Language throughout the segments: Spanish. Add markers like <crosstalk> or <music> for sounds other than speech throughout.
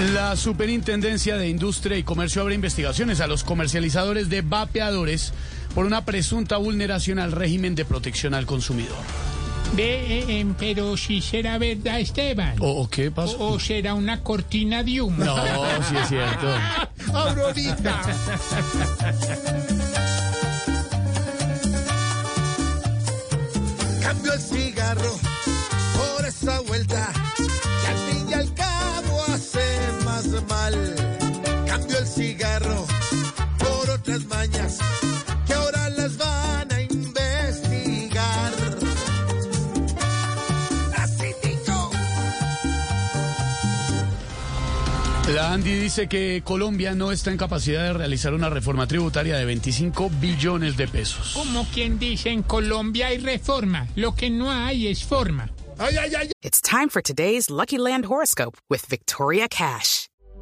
La Superintendencia de Industria y Comercio abre investigaciones a los comercializadores de vapeadores por una presunta vulneración al régimen de protección al consumidor. Ve, eh, em, pero si será verdad, Esteban. ¿O, o qué pasó? O, o será una cortina de humo. No, sí es cierto. <laughs> Aurorita. Cambio el cigarro por esa vuelta que al fin y al más mal. Cambio el cigarro por otras mañas que ahora las van a investigar. Así digo. La Andy dice que Colombia no está en capacidad de realizar una reforma tributaria de 25 billones de pesos. Como quien dice, en Colombia hay reforma. Lo que no hay es forma. Ay, ay, ay, It's time for today's Lucky Land horoscope with Victoria Cash.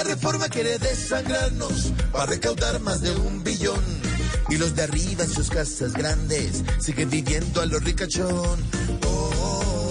Una reforma quiere desangrarnos para recaudar más de un billón. Y los de arriba en sus casas grandes siguen viviendo a lo ricachón. Oh, oh,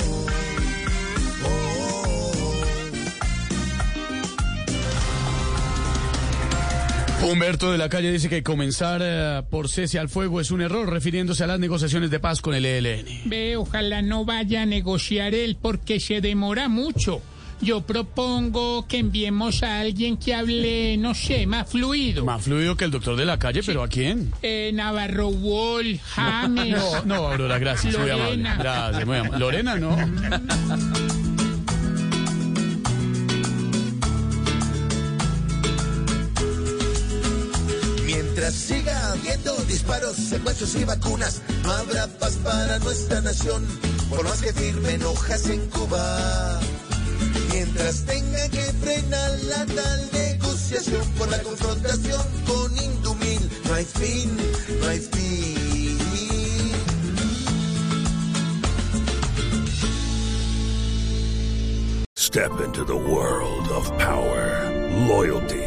oh. Humberto de la Calle dice que comenzar eh, por cese al fuego es un error, refiriéndose a las negociaciones de paz con el ELN. Ve, ojalá no vaya a negociar él porque se demora mucho. Yo propongo que enviemos a alguien que hable, no sé, más fluido. Más fluido que el doctor de la calle, pero ¿a quién? Eh, Navarro Wall, James. <laughs> No, no, Aurora, gracias, muy amable. Lorena. Gracias, muy amable. Lorena, no. Mientras siga habiendo disparos, secuestros y vacunas, no habrá paz para nuestra nación, por más que firmen hojas en Cuba. Mientras tenga que frenar la tal negociación por la confrontación con Indumil, no hay fin, no hay fin. Step into the world of power, loyalty,